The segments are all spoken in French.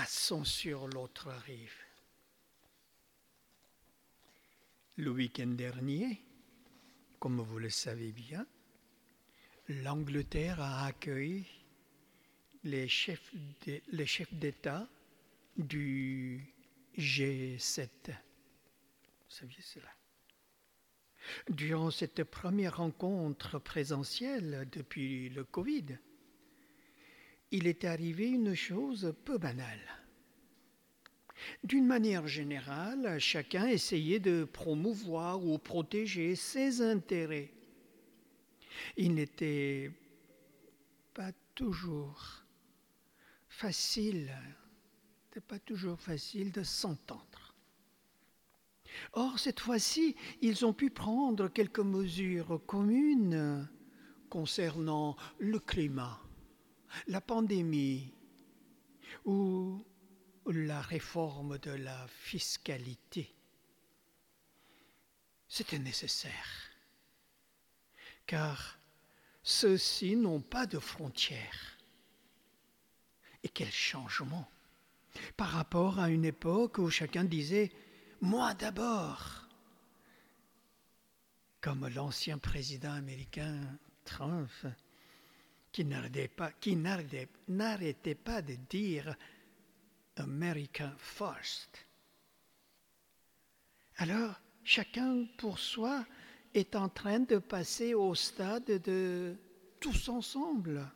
Passons sur l'autre rive. Le week-end dernier, comme vous le savez bien, l'Angleterre a accueilli les chefs d'État du G7. Vous saviez cela? Durant cette première rencontre présentielle depuis le Covid, il est arrivé une chose peu banale. D'une manière générale, chacun essayait de promouvoir ou protéger ses intérêts. Il n'était pas toujours facile, n'était pas toujours facile de s'entendre. Or, cette fois-ci, ils ont pu prendre quelques mesures communes concernant le climat, la pandémie ou la réforme de la fiscalité. C'était nécessaire, car ceux-ci n'ont pas de frontières. Et quel changement par rapport à une époque où chacun disait moi d'abord, comme l'ancien président américain Trump, qui n'arrêtait pas, de dire America First. Alors, chacun pour soi est en train de passer au stade de tous ensemble.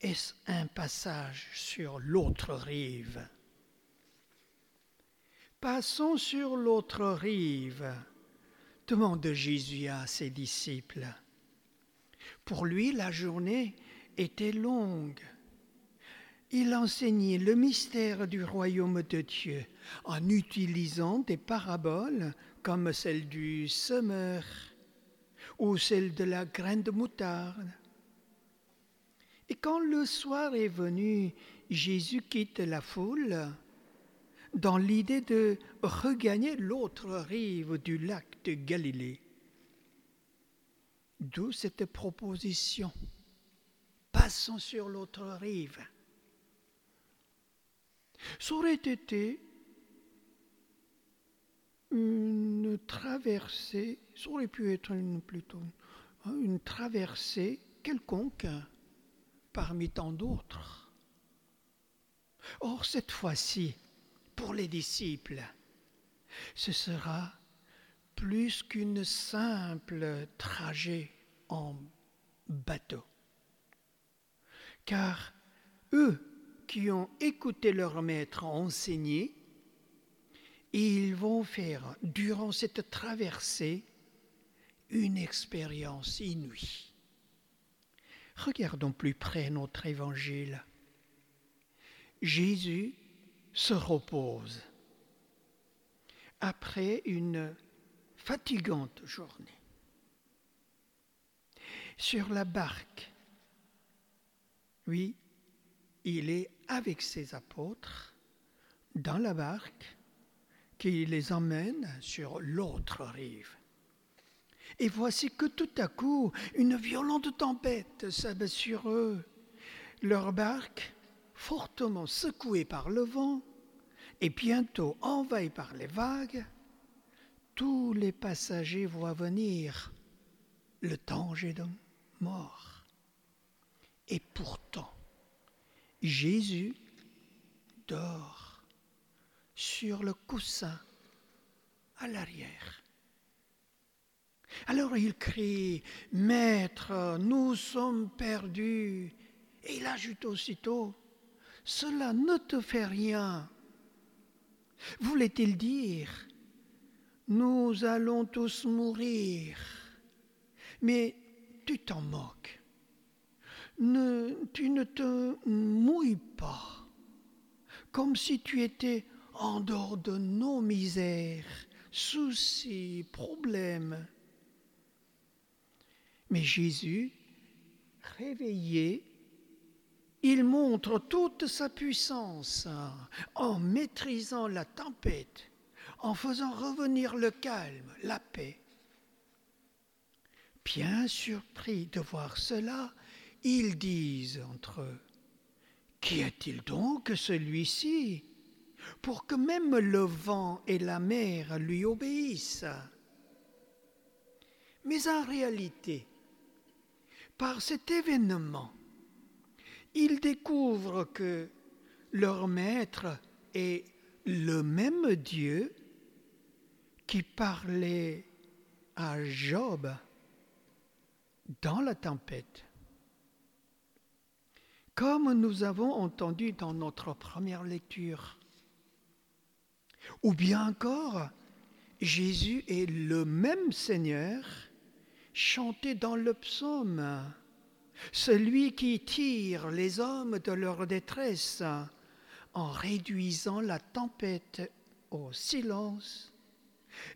Est-ce un passage sur l'autre rive? Passons sur l'autre rive, demande Jésus à ses disciples. Pour lui, la journée était longue. Il enseignait le mystère du royaume de Dieu en utilisant des paraboles comme celle du semeur ou celle de la graine de moutarde. Et quand le soir est venu, Jésus quitte la foule dans l'idée de regagner l'autre rive du lac de Galilée. D'où cette proposition. Passons sur l'autre rive. Ça aurait été une traversée, ça aurait pu être une, plutôt une traversée quelconque parmi tant d'autres. Or, cette fois-ci, pour les disciples, ce sera plus qu'une simple trajet en bateau. Car eux qui ont écouté leur maître enseigner, ils vont faire durant cette traversée une expérience inouïe. Regardons plus près notre évangile. Jésus se repose après une fatigante journée. Sur la barque, oui, il est avec ses apôtres dans la barque qui les emmène sur l'autre rive. Et voici que tout à coup, une violente tempête s'abat sur eux. Leur barque, fortement secouée par le vent, et bientôt envahi par les vagues, tous les passagers voient venir le danger de mort. Et pourtant, Jésus dort sur le coussin à l'arrière. Alors il crie, Maître, nous sommes perdus. Et il ajoute aussitôt, Cela ne te fait rien. Voulait-il dire Nous allons tous mourir Mais tu t'en moques. Tu ne te mouilles pas, comme si tu étais en dehors de nos misères, soucis, problèmes. Mais Jésus, réveillé, il montre toute sa puissance en maîtrisant la tempête, en faisant revenir le calme, la paix. Bien surpris de voir cela, ils disent entre eux, Qui est-il donc celui-ci pour que même le vent et la mer lui obéissent? Mais en réalité, par cet événement, ils découvrent que leur maître est le même Dieu qui parlait à Job dans la tempête. Comme nous avons entendu dans notre première lecture, ou bien encore, Jésus est le même Seigneur chanté dans le psaume, celui qui tire les hommes de leur détresse en réduisant la tempête au silence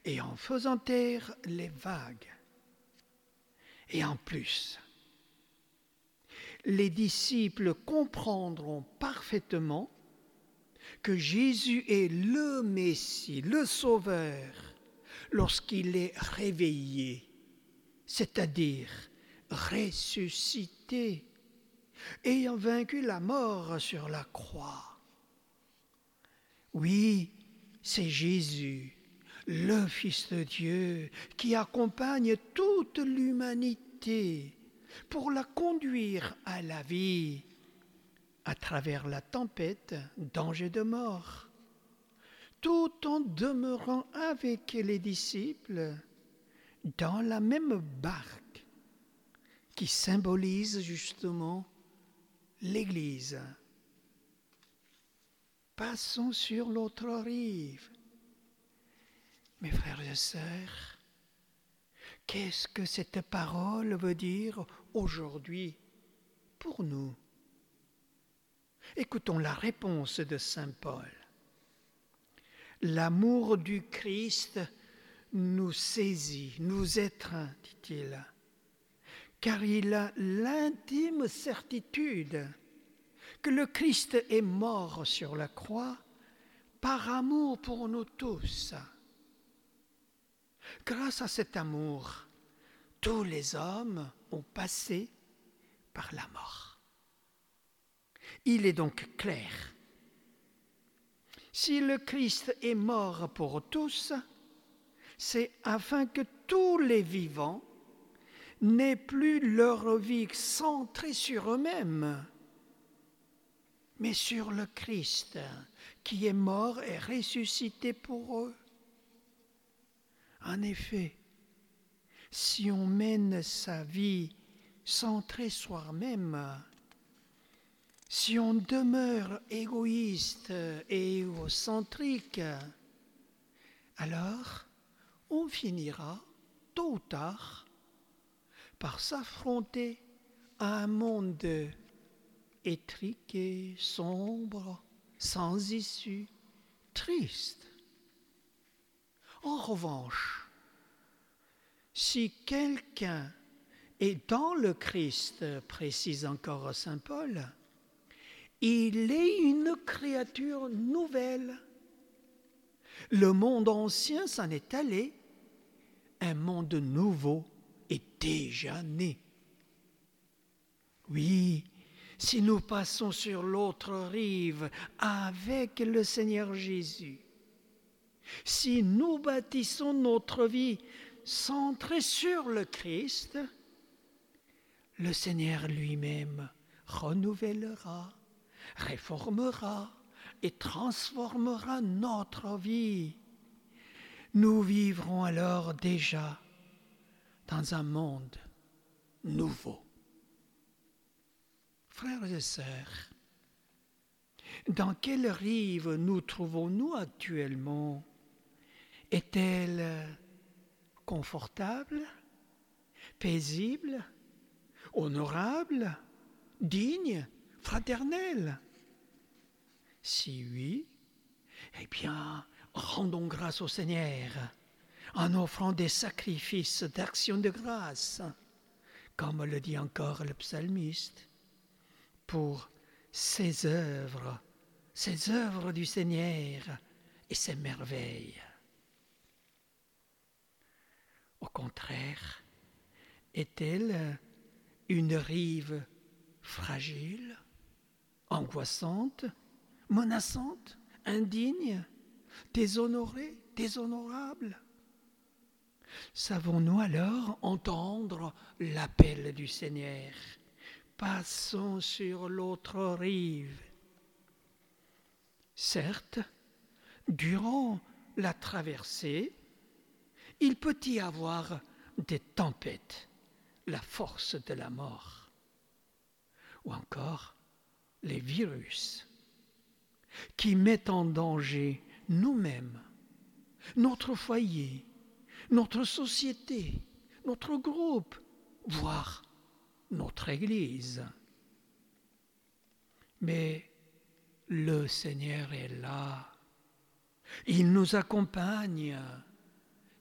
et en faisant taire les vagues. Et en plus, les disciples comprendront parfaitement que Jésus est le Messie, le Sauveur, lorsqu'il est réveillé, c'est-à-dire ressuscité, ayant vaincu la mort sur la croix. Oui, c'est Jésus, le Fils de Dieu, qui accompagne toute l'humanité pour la conduire à la vie à travers la tempête, danger de mort, tout en demeurant avec les disciples dans la même barque qui symbolise justement l'Église. Passons sur l'autre rive. Mes frères et sœurs, qu'est-ce que cette parole veut dire aujourd'hui pour nous? Écoutons la réponse de Saint Paul. L'amour du Christ nous saisit, nous étreint, dit-il, car il a l'intime certitude que le Christ est mort sur la croix par amour pour nous tous. Grâce à cet amour, tous les hommes ont passé par la mort. Il est donc clair. Si le Christ est mort pour tous, c'est afin que tous les vivants n'aient plus leur vie centrée sur eux-mêmes, mais sur le Christ qui est mort et ressuscité pour eux. En effet, si on mène sa vie centrée sur même si on demeure égoïste et égocentrique, alors on finira, tôt ou tard, par s'affronter à un monde étriqué, sombre, sans issue, triste. En revanche, si quelqu'un est dans le Christ, précise encore Saint Paul, il est une créature nouvelle. Le monde ancien s'en est allé, un monde nouveau est déjà né. Oui, si nous passons sur l'autre rive avec le Seigneur Jésus, si nous bâtissons notre vie centrée sur le Christ, le Seigneur lui-même renouvellera réformera et transformera notre vie. Nous vivrons alors déjà dans un monde nouveau. Frères et sœurs, dans quelle rive nous trouvons-nous actuellement? Est-elle confortable, paisible, honorable, digne fraternelle? Si oui, eh bien, rendons grâce au Seigneur en offrant des sacrifices d'action de grâce, comme le dit encore le psalmiste, pour ces œuvres, ces œuvres du Seigneur et ses merveilles. Au contraire, est-elle une rive fragile angoissante, menaçante, indigne, déshonorée, déshonorable? Savons-nous alors entendre l'appel du Seigneur? Passons sur l'autre rive. Certes, durant la traversée, il peut y avoir des tempêtes, la force de la mort, ou encore les virus qui mettent en danger nous-mêmes, notre foyer, notre société, notre groupe, voire notre Église. Mais le Seigneur est là. Il nous accompagne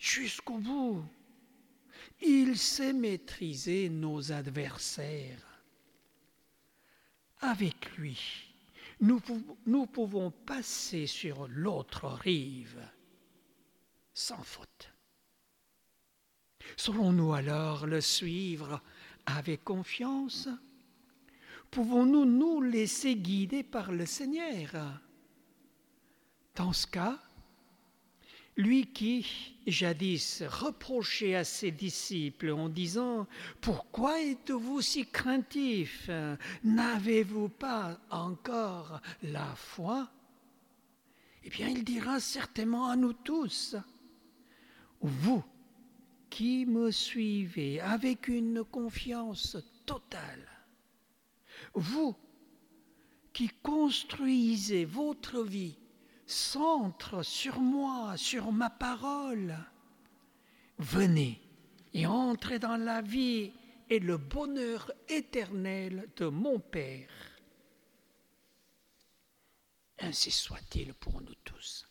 jusqu'au bout. Il sait maîtriser nos adversaires. Avec lui, nous, pouvons passer sur l'autre rive sans faute. Saurons-nous alors le suivre avec confiance? Pouvons-nous nous laisser guider par le Seigneur? Dans ce cas, lui qui, jadis, reprochait à ses disciples en disant Pourquoi êtes-vous si craintifs N'avez-vous pas encore la foi? Eh bien, il dira certainement à nous tous Vous qui me suivez avec une confiance totale, vous qui construisez votre vie centre sur moi, sur ma parole. Venez et entrez dans la vie et le bonheur éternel de mon Père. Ainsi soit-il pour nous tous.